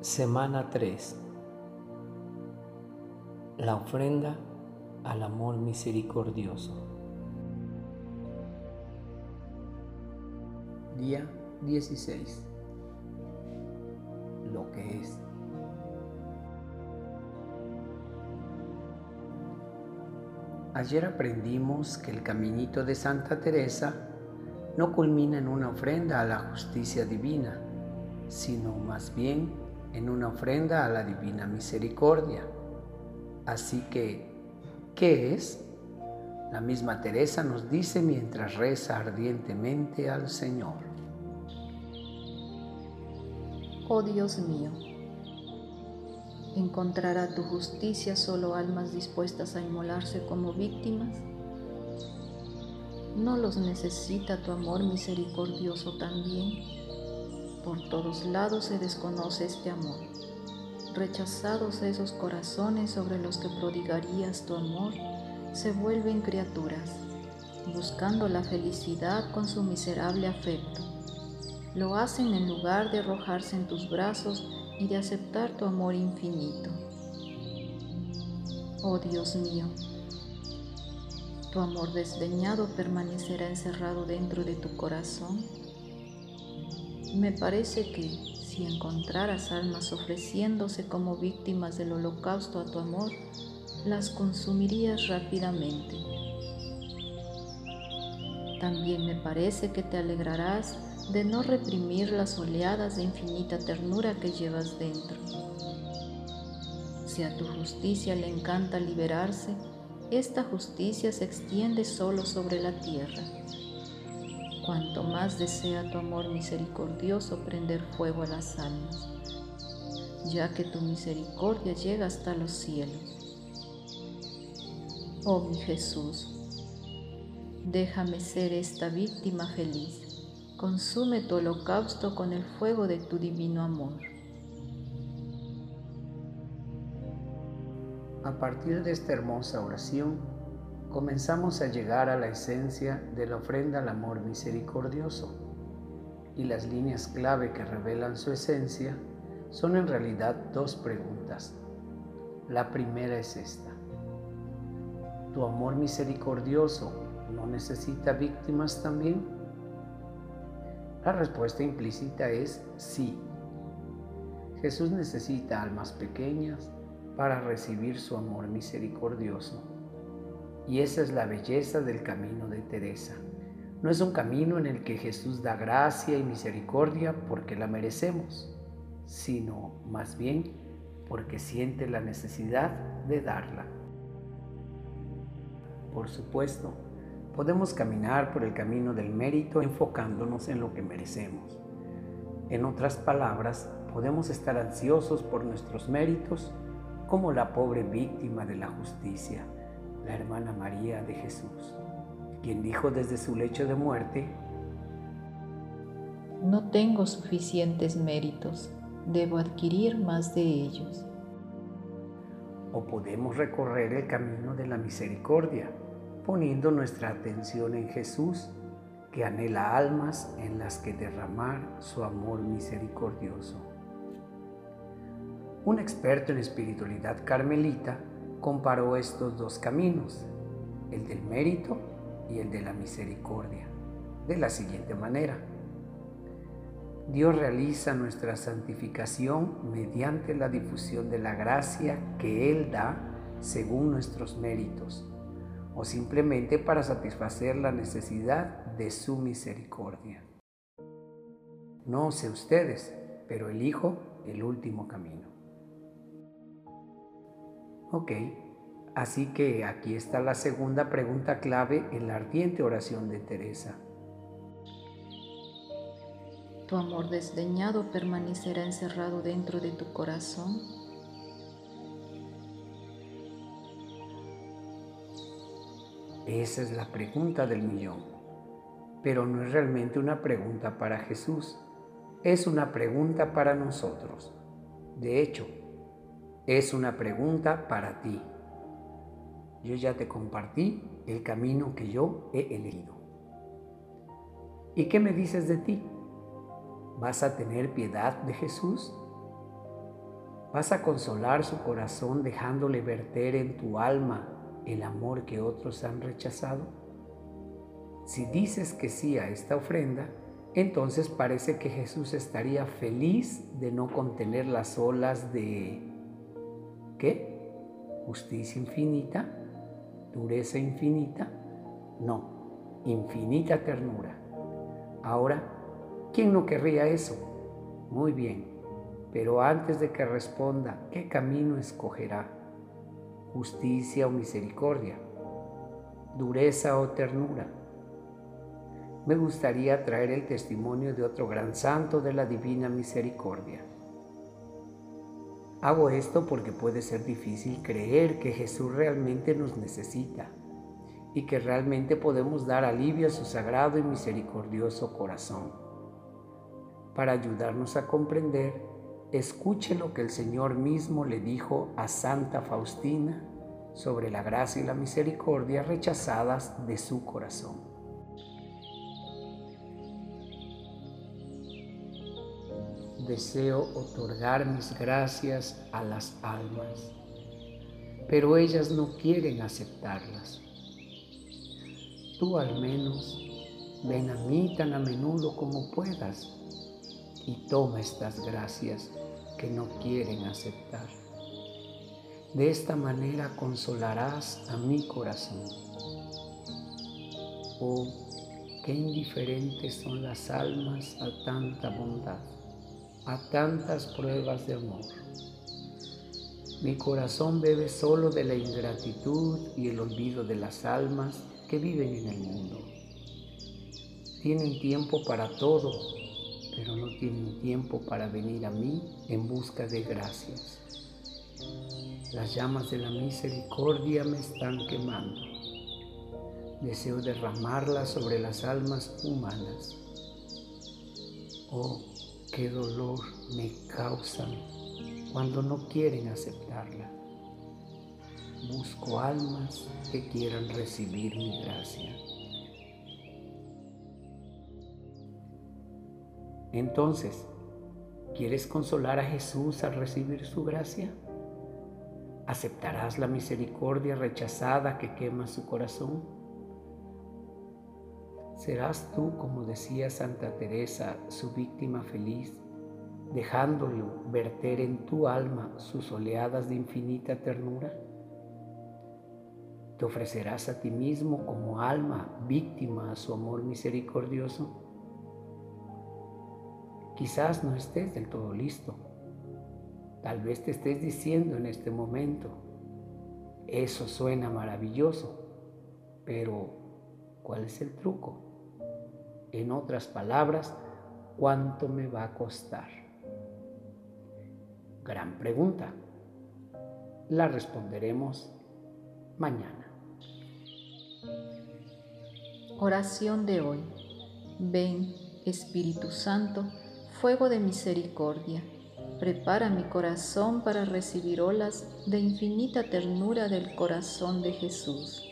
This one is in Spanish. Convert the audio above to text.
Semana 3. La ofrenda al amor misericordioso. Día 16. Lo que es. Ayer aprendimos que el caminito de Santa Teresa no culmina en una ofrenda a la justicia divina, sino más bien en una ofrenda a la divina misericordia. Así que, ¿qué es? La misma Teresa nos dice mientras reza ardientemente al Señor. Oh Dios mío, ¿encontrará tu justicia solo almas dispuestas a inmolarse como víctimas? ¿No los necesita tu amor misericordioso también? Por todos lados se desconoce este amor. Rechazados esos corazones sobre los que prodigarías tu amor, se vuelven criaturas, buscando la felicidad con su miserable afecto. Lo hacen en lugar de arrojarse en tus brazos y de aceptar tu amor infinito. Oh Dios mío, tu amor desdeñado permanecerá encerrado dentro de tu corazón me parece que si encontraras almas ofreciéndose como víctimas del holocausto a tu amor, las consumirías rápidamente. También me parece que te alegrarás de no reprimir las oleadas de infinita ternura que llevas dentro. Si a tu justicia le encanta liberarse, esta justicia se extiende solo sobre la tierra cuanto más desea tu amor misericordioso prender fuego a las almas, ya que tu misericordia llega hasta los cielos. Oh mi Jesús, déjame ser esta víctima feliz, consume tu holocausto con el fuego de tu divino amor. A partir de esta hermosa oración, comenzamos a llegar a la esencia de la ofrenda al amor misericordioso. Y las líneas clave que revelan su esencia son en realidad dos preguntas. La primera es esta. ¿Tu amor misericordioso no necesita víctimas también? La respuesta implícita es sí. Jesús necesita almas pequeñas para recibir su amor misericordioso. Y esa es la belleza del camino de Teresa. No es un camino en el que Jesús da gracia y misericordia porque la merecemos, sino más bien porque siente la necesidad de darla. Por supuesto, podemos caminar por el camino del mérito enfocándonos en lo que merecemos. En otras palabras, podemos estar ansiosos por nuestros méritos como la pobre víctima de la justicia la hermana María de Jesús, quien dijo desde su lecho de muerte, No tengo suficientes méritos, debo adquirir más de ellos. O podemos recorrer el camino de la misericordia, poniendo nuestra atención en Jesús, que anhela almas en las que derramar su amor misericordioso. Un experto en espiritualidad carmelita comparó estos dos caminos, el del mérito y el de la misericordia, de la siguiente manera. Dios realiza nuestra santificación mediante la difusión de la gracia que Él da según nuestros méritos, o simplemente para satisfacer la necesidad de su misericordia. No sé ustedes, pero elijo el último camino. Ok, así que aquí está la segunda pregunta clave en la ardiente oración de Teresa. ¿Tu amor desdeñado permanecerá encerrado dentro de tu corazón? Esa es la pregunta del millón, pero no es realmente una pregunta para Jesús, es una pregunta para nosotros. De hecho, es una pregunta para ti. Yo ya te compartí el camino que yo he elegido. ¿Y qué me dices de ti? ¿Vas a tener piedad de Jesús? ¿Vas a consolar su corazón dejándole verter en tu alma el amor que otros han rechazado? Si dices que sí a esta ofrenda, entonces parece que Jesús estaría feliz de no contener las olas de... ¿Qué? ¿Justicia infinita? ¿Dureza infinita? No, infinita ternura. Ahora, ¿quién no querría eso? Muy bien, pero antes de que responda, ¿qué camino escogerá? ¿Justicia o misericordia? ¿Dureza o ternura? me gustaría traer el testimonio de otro gran santo de la Divina Misericordia. Hago esto porque puede ser difícil creer que Jesús realmente nos necesita y que realmente podemos dar alivio a su sagrado y misericordioso corazón. Para ayudarnos a comprender, escuche lo que el Señor mismo le dijo a Santa Faustina sobre la gracia y la misericordia rechazadas de su corazón. Deseo otorgar mis gracias a las almas, pero ellas no quieren aceptarlas. Tú al menos ven a mí tan a menudo como puedas y toma estas gracias que no quieren aceptar. De esta manera consolarás a mi corazón. Oh, qué indiferentes son las almas a tanta bondad a tantas pruebas de amor. Mi corazón bebe solo de la ingratitud y el olvido de las almas que viven en el mundo. Tienen tiempo para todo, pero no tienen tiempo para venir a mí en busca de gracias. Las llamas de la misericordia me están quemando. Deseo derramarlas sobre las almas humanas. Oh, qué dolor me causan cuando no quieren aceptarla. Busco almas que quieran recibir mi gracia. Entonces, ¿quieres consolar a Jesús al recibir su gracia? ¿Aceptarás la misericordia rechazada que quema su corazón? ¿Serás tú, como decía Santa Teresa, su víctima feliz, dejándolo verter en tu alma sus oleadas de infinita ternura? ¿Te ofrecerás a ti mismo como alma víctima a su amor misericordioso? Quizás no estés del todo listo. Tal vez te estés diciendo en este momento, eso suena maravilloso, pero ¿cuál es el truco? En otras palabras, ¿cuánto me va a costar? Gran pregunta. La responderemos mañana. Oración de hoy. Ven, Espíritu Santo, fuego de misericordia. Prepara mi corazón para recibir olas de infinita ternura del corazón de Jesús.